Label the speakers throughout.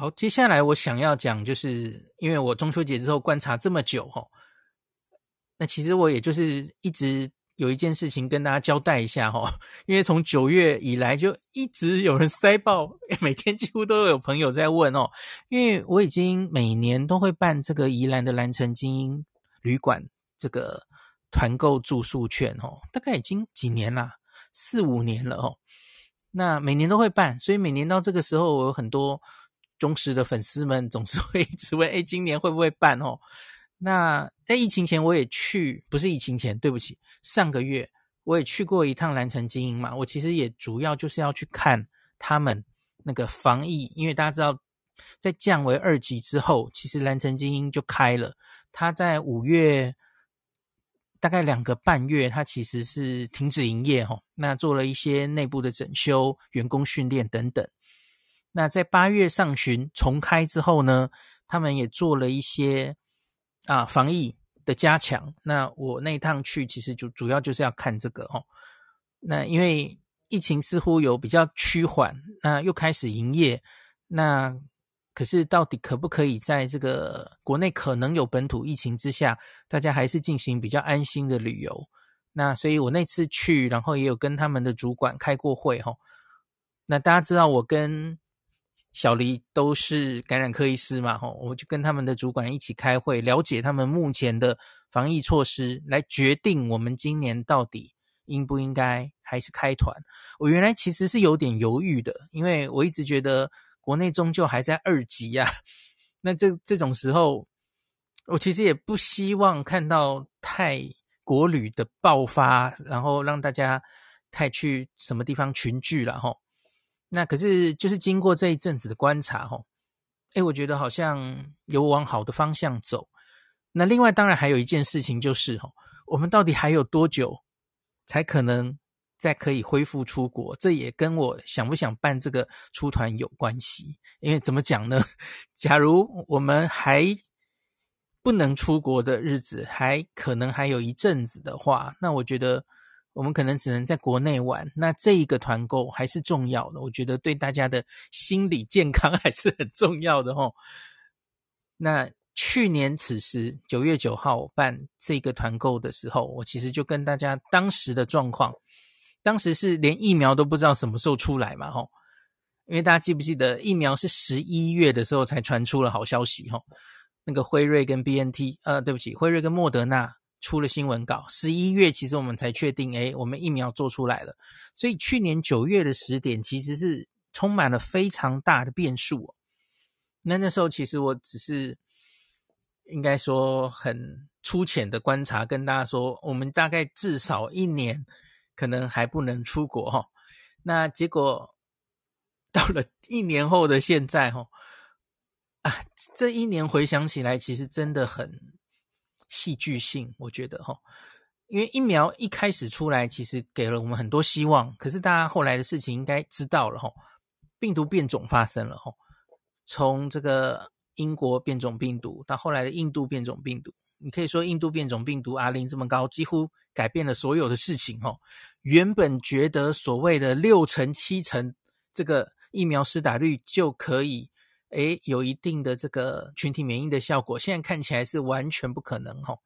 Speaker 1: 好，接下来我想要讲，就是因为我中秋节之后观察这么久哈，那其实我也就是一直有一件事情跟大家交代一下哈，因为从九月以来就一直有人塞爆，每天几乎都有朋友在问哦，因为我已经每年都会办这个宜兰的兰城精英旅馆这个团购住宿券哦，大概已经几年啦，四五年了哦，那每年都会办，所以每年到这个时候，我有很多。忠实的粉丝们总是 会一直问：“哎，今年会不会办哦？”那在疫情前我也去，不是疫情前，对不起，上个月我也去过一趟蓝城精英嘛。我其实也主要就是要去看他们那个防疫，因为大家知道，在降为二级之后，其实蓝城精英就开了。他在五月大概两个半月，他其实是停止营业哦。那做了一些内部的整修、员工训练等等。那在八月上旬重开之后呢，他们也做了一些啊防疫的加强。那我那趟去，其实就主要就是要看这个哦。那因为疫情似乎有比较趋缓，那又开始营业。那可是到底可不可以在这个国内可能有本土疫情之下，大家还是进行比较安心的旅游？那所以我那次去，然后也有跟他们的主管开过会哈。那大家知道我跟小黎都是感染科医师嘛，吼，我就跟他们的主管一起开会，了解他们目前的防疫措施，来决定我们今年到底应不应该还是开团。我原来其实是有点犹豫的，因为我一直觉得国内终究还在二级呀。那这这种时候，我其实也不希望看到太国旅的爆发，然后让大家太去什么地方群聚了，吼。那可是就是经过这一阵子的观察，吼，诶，我觉得好像有往好的方向走。那另外当然还有一件事情就是，吼，我们到底还有多久才可能再可以恢复出国？这也跟我想不想办这个出团有关系。因为怎么讲呢？假如我们还不能出国的日子还可能还有一阵子的话，那我觉得。我们可能只能在国内玩，那这一个团购还是重要的，我觉得对大家的心理健康 还是很重要的齁。那去年此时九月九号办这个团购的时候，我其实就跟大家当时的状况，当时是连疫苗都不知道什么时候出来嘛吼，因为大家记不记得疫苗是十一月的时候才传出了好消息吼，那个辉瑞跟 BNT，呃，对不起，辉瑞跟莫德纳。出了新闻稿，十一月其实我们才确定，哎，我们疫苗做出来了。所以去年九月的时点其实是充满了非常大的变数。那那时候其实我只是应该说很粗浅的观察，跟大家说，我们大概至少一年可能还不能出国哈。那结果到了一年后的现在哈，啊，这一年回想起来，其实真的很。戏剧性，我觉得哈，因为疫苗一开始出来，其实给了我们很多希望。可是大家后来的事情应该知道了哈，病毒变种发生了哈，从这个英国变种病毒到后来的印度变种病毒，你可以说印度变种病毒 R 零这么高，几乎改变了所有的事情哈。原本觉得所谓的六成七成这个疫苗施打率就可以。诶，有一定的这个群体免疫的效果，现在看起来是完全不可能齁。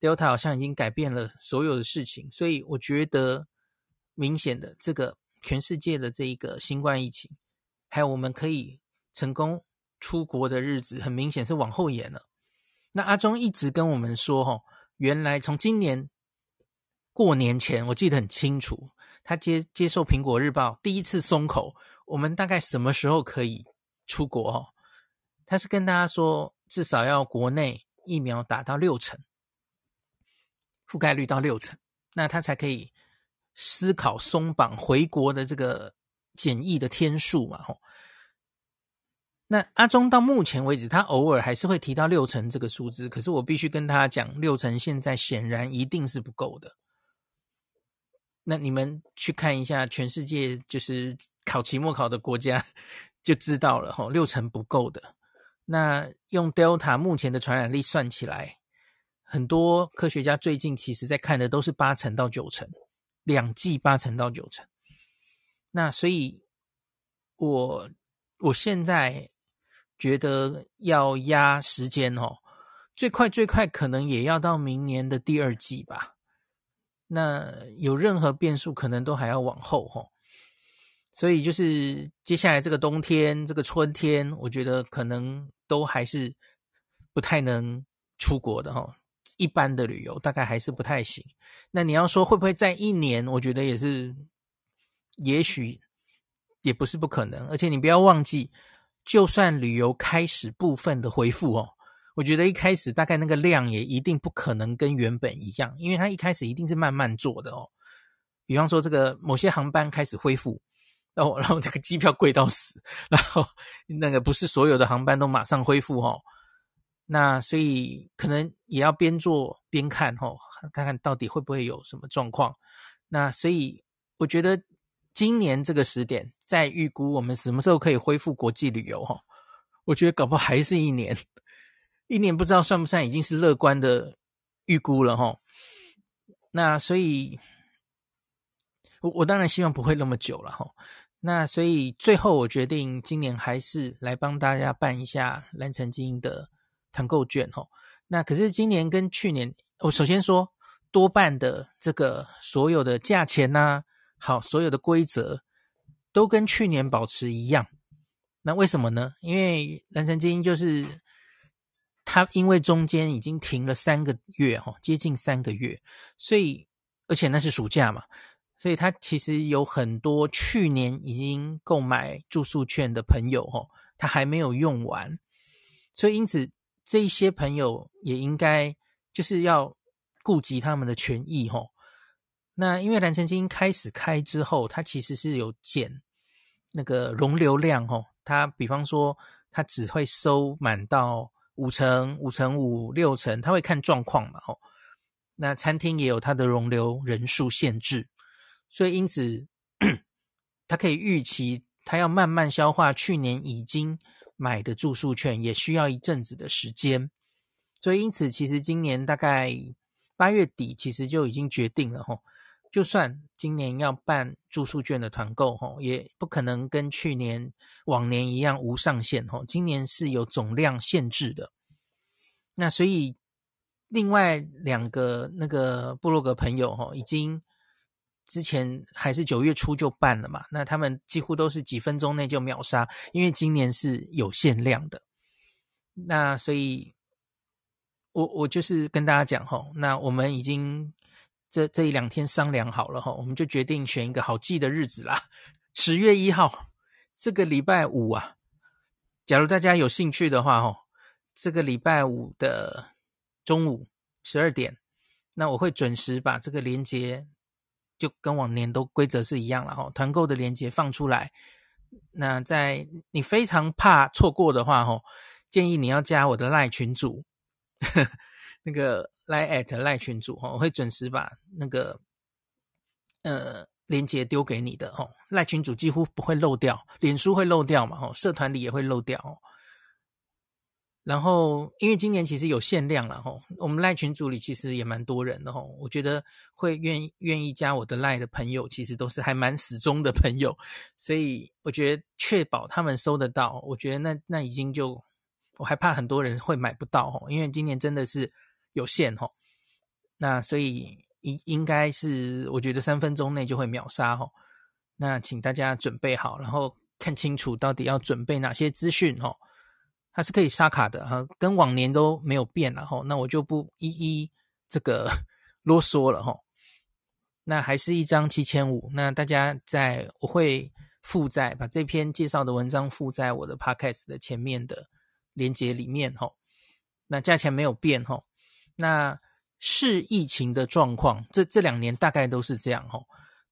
Speaker 1: Delta 好像已经改变了所有的事情，所以我觉得明显的这个全世界的这一个新冠疫情，还有我们可以成功出国的日子，很明显是往后延了。那阿中一直跟我们说，哦，原来从今年过年前，我记得很清楚，他接接受苹果日报第一次松口，我们大概什么时候可以出国哦，他是跟大家说，至少要国内疫苗打到六成，覆盖率到六成，那他才可以思考松绑回国的这个检疫的天数嘛。吼，那阿中到目前为止，他偶尔还是会提到六成这个数字，可是我必须跟他讲，六成现在显然一定是不够的。那你们去看一下全世界，就是考期末考的国家。就知道了哈，六成不够的。那用 Delta 目前的传染力算起来，很多科学家最近其实在看的都是八成到九成，两剂八成到九成。那所以我，我我现在觉得要压时间哦，最快最快可能也要到明年的第二季吧。那有任何变数，可能都还要往后哦。所以就是接下来这个冬天、这个春天，我觉得可能都还是不太能出国的哈。一般的旅游大概还是不太行。那你要说会不会在一年？我觉得也是，也许也不是不可能。而且你不要忘记，就算旅游开始部分的恢复哦，我觉得一开始大概那个量也一定不可能跟原本一样，因为它一开始一定是慢慢做的哦。比方说这个某些航班开始恢复。然后，然后这个机票贵到死，然后那个不是所有的航班都马上恢复哦。那所以可能也要边做边看哦，看看到底会不会有什么状况。那所以我觉得今年这个时点再预估我们什么时候可以恢复国际旅游哈，我觉得搞不好还是一年，一年不知道算不算已经是乐观的预估了哈。那所以，我我当然希望不会那么久了哈。那所以最后我决定今年还是来帮大家办一下蓝城精英的团购券吼。那可是今年跟去年，我首先说多半的这个所有的价钱呐、好，所有的规则都跟去年保持一样。那为什么呢？因为蓝城精英就是它，因为中间已经停了三个月哈，接近三个月，所以而且那是暑假嘛。所以他其实有很多去年已经购买住宿券的朋友哦，他还没有用完，所以因此这一些朋友也应该就是要顾及他们的权益哦。那因为蓝城精英开始开之后，它其实是有减那个容流量哦，它比方说它只会收满到五成、五成五、六成，它会看状况嘛哦。那餐厅也有它的容留人数限制。所以，因此，他可以预期，他要慢慢消化去年已经买的住宿券，也需要一阵子的时间。所以，因此，其实今年大概八月底，其实就已经决定了吼。就算今年要办住宿券的团购吼，也不可能跟去年往年一样无上限吼。今年是有总量限制的。那所以，另外两个那个部落格朋友吼，已经。之前还是九月初就办了嘛，那他们几乎都是几分钟内就秒杀，因为今年是有限量的。那所以，我我就是跟大家讲吼，那我们已经这这一两天商量好了吼，我们就决定选一个好记的日子啦，十月一号这个礼拜五啊。假如大家有兴趣的话吼，这个礼拜五的中午十二点，那我会准时把这个连接。就跟往年都规则是一样了哈，团购的链接放出来。那在你非常怕错过的话哈，建议你要加我的赖群组，呵 那个赖 at 赖群组哈，我会准时把那个呃链接丢给你的哈。赖群组几乎不会漏掉，脸书会漏掉嘛哈，社团里也会漏掉。然后，因为今年其实有限量了吼，我们赖群组里其实也蛮多人的吼，我觉得会愿意愿意加我的赖的朋友，其实都是还蛮始终的朋友，所以我觉得确保他们收得到，我觉得那那已经就，我还怕很多人会买不到吼，因为今年真的是有限吼，那所以应应该是我觉得三分钟内就会秒杀吼，那请大家准备好，然后看清楚到底要准备哪些资讯吼。它是可以刷卡的哈，跟往年都没有变了哈。那我就不一一这个啰嗦了哈。那还是一张七千五。那大家在我会附在把这篇介绍的文章附在我的 podcast 的前面的链接里面哈。那价钱没有变哈。那是疫情的状况，这这两年大概都是这样哈。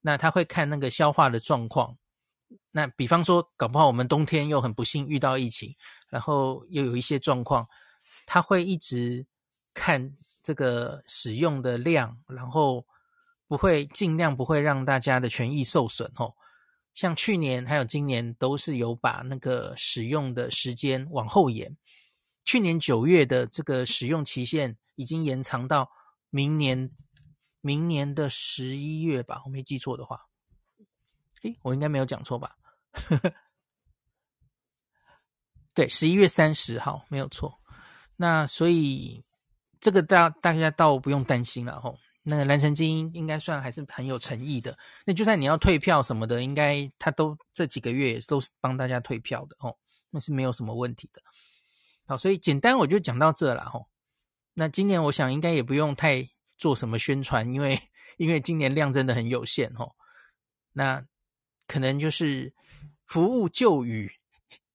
Speaker 1: 那他会看那个消化的状况。那比方说，搞不好我们冬天又很不幸遇到疫情，然后又有一些状况，他会一直看这个使用的量，然后不会尽量不会让大家的权益受损哦。像去年还有今年都是有把那个使用的时间往后延，去年九月的这个使用期限已经延长到明年明年的十一月吧，我没记错的话，诶，我应该没有讲错吧？对，十一月三十号没有错。那所以这个大大家倒不用担心了吼。那个蓝城精英应该算还是很有诚意的。那就算你要退票什么的，应该他都这几个月也都是帮大家退票的哦，那是没有什么问题的。好，所以简单我就讲到这了吼。那今年我想应该也不用太做什么宣传，因为因为今年量真的很有限吼。那可能就是服务旧与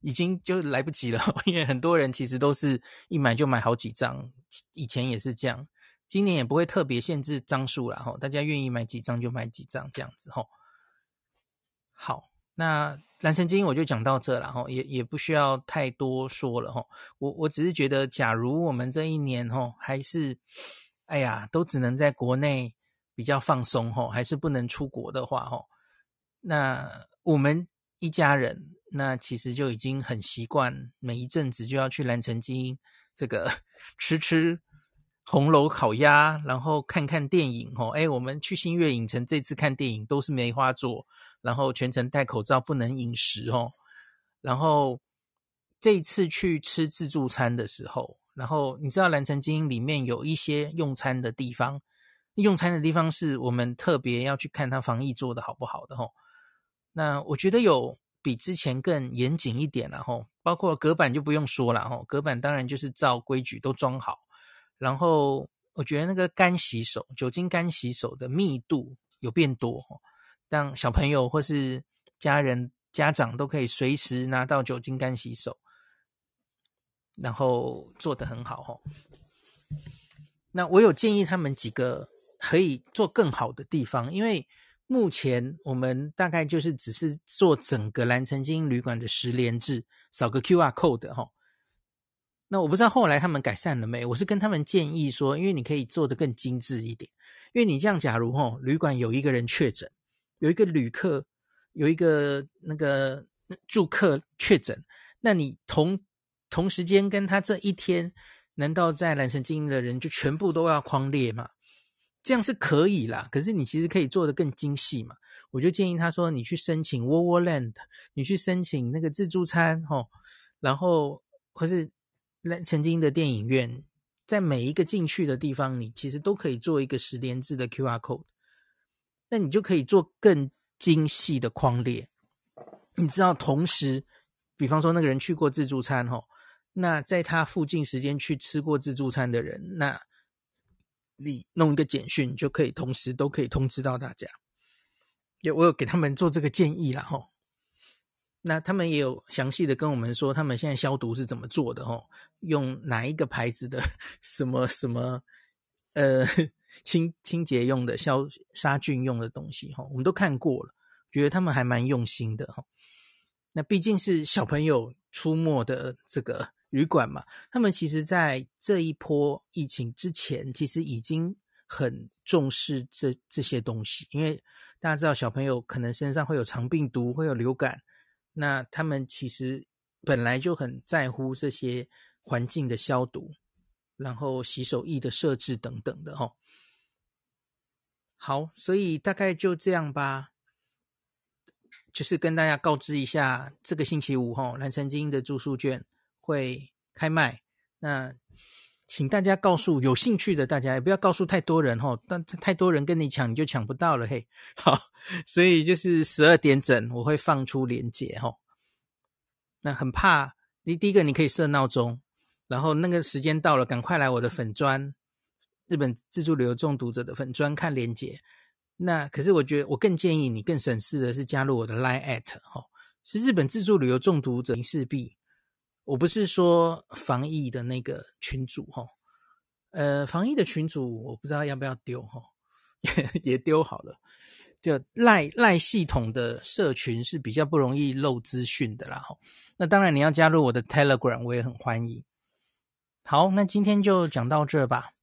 Speaker 1: 已经就来不及了，因为很多人其实都是一买就买好几张，以前也是这样。今年也不会特别限制张数了哈，大家愿意买几张就买几张这样子哈。好，那蓝城精英我就讲到这了哈，也也不需要太多说了哈。我我只是觉得，假如我们这一年哈还是，哎呀，都只能在国内比较放松哈，还是不能出国的话哈，那我们一家人那其实就已经很习惯，每一阵子就要去蓝城精英这个 吃吃。红楼烤鸭，然后看看电影哦。哎，我们去新月影城这次看电影都是梅花座，然后全程戴口罩，不能饮食哦。然后这一次去吃自助餐的时候，然后你知道蓝城精英里面有一些用餐的地方，用餐的地方是我们特别要去看它防疫做的好不好的哦。那我觉得有比之前更严谨一点了吼，包括隔板就不用说了吼，隔板当然就是照规矩都装好。然后我觉得那个干洗手，酒精干洗手的密度有变多，让小朋友或是家人、家长都可以随时拿到酒精干洗手，然后做得很好哦。那我有建议他们几个可以做更好的地方，因为目前我们大概就是只是做整个蓝城精英旅馆的十连制，扫个 QR code 哈。那我不知道后来他们改善了没？我是跟他们建议说，因为你可以做得更精致一点，因为你这样，假如齁旅馆有一个人确诊，有一个旅客，有一个那个住客确诊，那你同同时间跟他这一天，难道在蓝城精英的人就全部都要框列吗？这样是可以啦，可是你其实可以做得更精细嘛。我就建议他说，你去申请窝窝 land，你去申请那个自助餐齁，然后或是。蓝城精英的电影院，在每一个进去的地方，你其实都可以做一个十连制的 QR code，那你就可以做更精细的框列。你知道，同时，比方说那个人去过自助餐，吼，那在他附近时间去吃过自助餐的人，那你弄一个简讯，就可以同时都可以通知到大家。有我有给他们做这个建议啦，吼。那他们也有详细的跟我们说，他们现在消毒是怎么做的哦？用哪一个牌子的什么什么呃清清洁用的消杀菌用的东西哈？我们都看过了，觉得他们还蛮用心的哈。那毕竟是小朋友出没的这个旅馆嘛，他们其实在这一波疫情之前，其实已经很重视这这些东西，因为大家知道小朋友可能身上会有肠病毒，会有流感。那他们其实本来就很在乎这些环境的消毒，然后洗手液的设置等等的哦。好，所以大概就这样吧，就是跟大家告知一下，这个星期五哈，蓝城精英的住宿券会开卖。那请大家告诉有兴趣的大家，也不要告诉太多人哈，但太多人跟你抢，你就抢不到了嘿。好，所以就是十二点整我会放出连结哈。那很怕你第一个你可以设闹钟，然后那个时间到了，赶快来我的粉专，日本自助旅游中毒者的粉专看连结。那可是我觉得我更建议你更省事的是加入我的 Line at 哈，是日本自助旅游中毒者势必。我不是说防疫的那个群主哈，呃，防疫的群主我不知道要不要丢哈，也丢好了。就赖赖系统的社群是比较不容易漏资讯的啦哈。那当然你要加入我的 Telegram，我也很欢迎。好，那今天就讲到这吧。